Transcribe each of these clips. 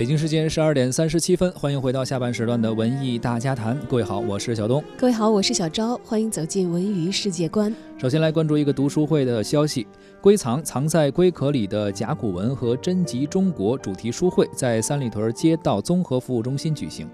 北京时间十二点三十七分，欢迎回到下半时段的文艺大家谈。各位好，我是小东。各位好，我是小昭。欢迎走进文娱世界观。首先来关注一个读书会的消息：归藏藏在龟壳里的甲骨文和珍集中国主题书会在三里屯街道综合服务中心举行。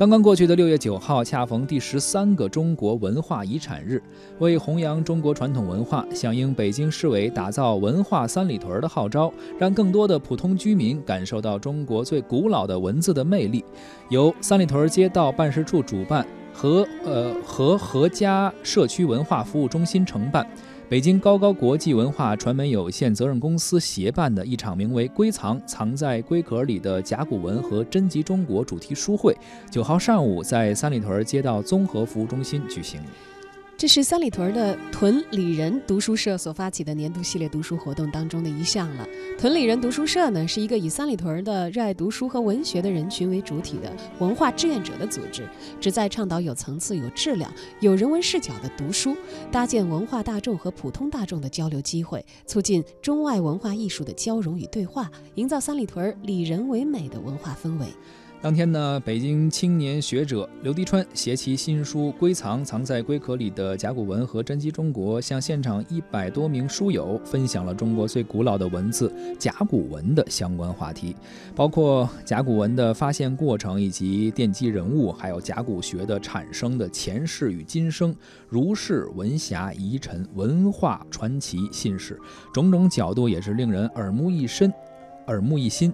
刚刚过去的六月九号，恰逢第十三个中国文化遗产日，为弘扬中国传统文化，响应北京市委打造文化三里屯的号召，让更多的普通居民感受到中国最古老的文字的魅力，由三里屯街道办事处主办，和呃和何家社区文化服务中心承办。北京高高国际文化传媒有限责任公司协办的一场名为“龟藏藏在龟壳里的甲骨文和珍集中国”主题书会，九号上午在三里屯街道综合服务中心举行。这是三里屯的屯里人读书社所发起的年度系列读书活动当中的一项了。屯里人读书社呢，是一个以三里屯的热爱读书和文学的人群为主体的文化志愿者的组织，旨在倡导有层次、有质量、有人文视角的读书，搭建文化大众和普通大众的交流机会，促进中外文化艺术的交融与对话，营造三里屯里人为美的文化氛围。当天呢，北京青年学者刘迪川携其新书《龟藏藏在龟壳里的甲骨文和珍集中国》，向现场一百多名书友分享了中国最古老的文字甲骨文的相关话题，包括甲骨文的发现过程以及奠基人物，还有甲骨学的产生的前世与今生、儒士文侠遗臣、文化传奇信史，种种角度也是令人耳目一新。耳目一新，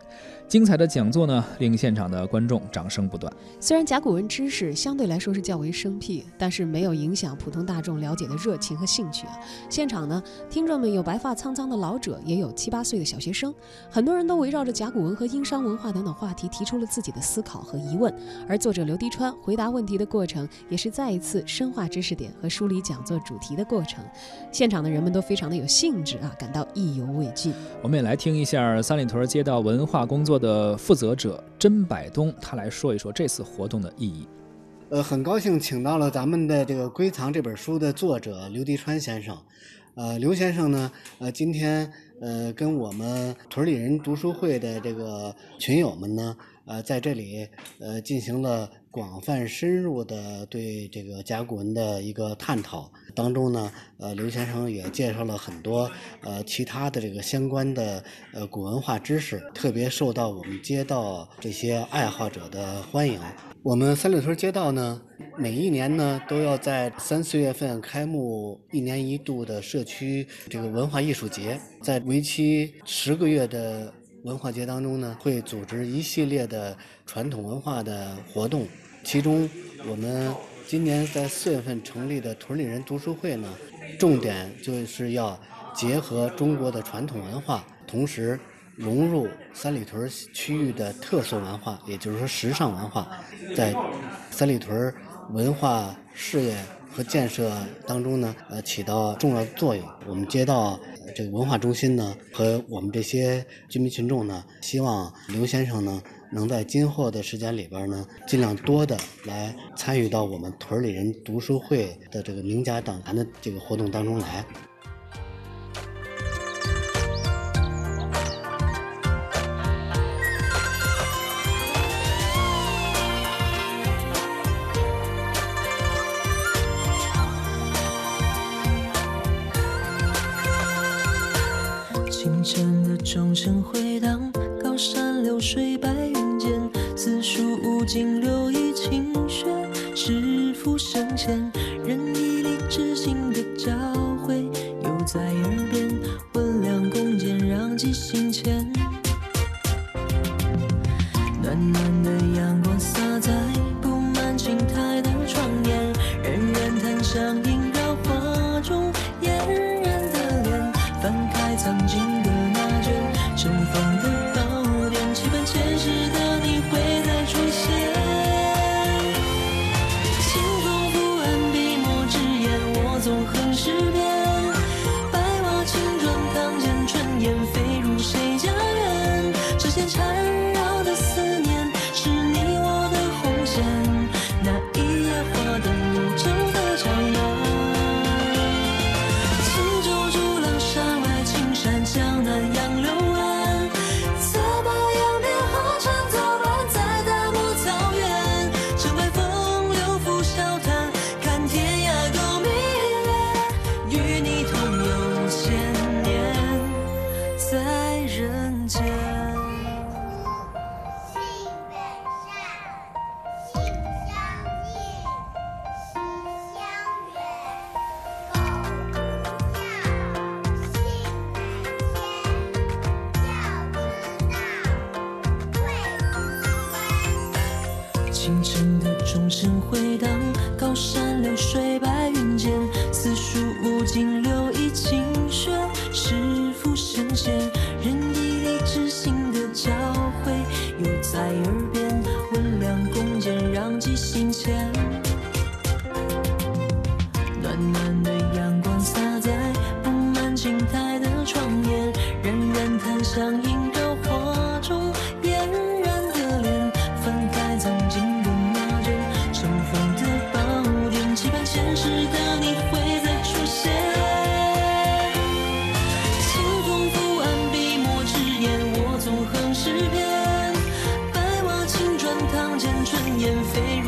精彩的讲座呢，令现场的观众掌声不断。虽然甲骨文知识相对来说是较为生僻，但是没有影响普通大众了解的热情和兴趣啊。现场呢，听众们有白发苍苍的老者，也有七八岁的小学生，很多人都围绕着甲骨文和殷商文化等等话题提出了自己的思考和疑问。而作者刘迪川回答问题的过程，也是再一次深化知识点和梳理讲座主题的过程。现场的人们都非常的有兴致啊，感到意犹未尽。我们也来听一下三里屯。街道文化工作的负责者甄百东，他来说一说这次活动的意义。呃，很高兴请到了咱们的这个《归藏》这本书的作者刘迪川先生。呃，刘先生呢，呃，今天呃跟我们屯里人读书会的这个群友们呢，呃，在这里呃进行了广泛深入的对这个甲骨文的一个探讨。当中呢，呃，刘先生也介绍了很多呃其他的这个相关的呃古文化知识，特别受到我们街道这些爱好者的欢迎。我们三里屯街道呢，每一年呢都要在三四月份开幕一年一度的社区这个文化艺术节，在为期十个月的文化节当中呢，会组织一系列的传统文化的活动，其中我们。今年在四月份成立的屯里人读书会呢，重点就是要结合中国的传统文化，同时融入三里屯区域的特色文化，也就是说时尚文化，在三里屯文化事业和建设当中呢，呃，起到重要作用。我们街道这个文化中心呢，和我们这些居民群众呢，希望刘先生呢。能在今后的时间里边呢，尽量多的来参与到我们屯里人读书会的这个名家讲坛的这个活动当中来。清晨的钟声回荡，高山流水白云。四书五经六艺勤学，师傅圣贤，仁义礼智信的交汇，犹在耳边。温良恭俭让记心间。性相近，苟不教，性乃迁。教之道，贵以专。清晨的钟声回荡，高山流水。心间。暖暖的阳光洒在布满青苔的窗沿，冉冉檀香映着画中嫣然的脸，翻开曾经的那卷尘封的宝典，期盼前世的你会再出现。青铜伏案，笔墨纸砚，我纵横诗篇，白瓦青砖，堂前春燕飞？